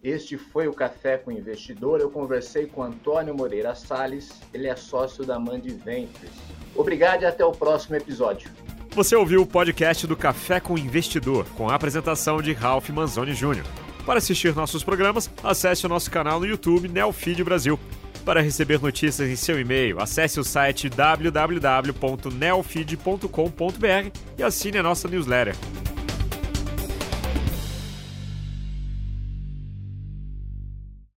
Este foi o Café com o Investidor. Eu conversei com Antônio Moreira Salles, ele é sócio da Mandi Ventures. Obrigado e até o próximo episódio. Você ouviu o podcast do Café com o Investidor, com a apresentação de Ralph Manzoni Jr. Para assistir nossos programas, acesse o nosso canal no YouTube Neofeed Brasil. Para receber notícias em seu e-mail, acesse o site www.neofeed.com.br e assine a nossa newsletter.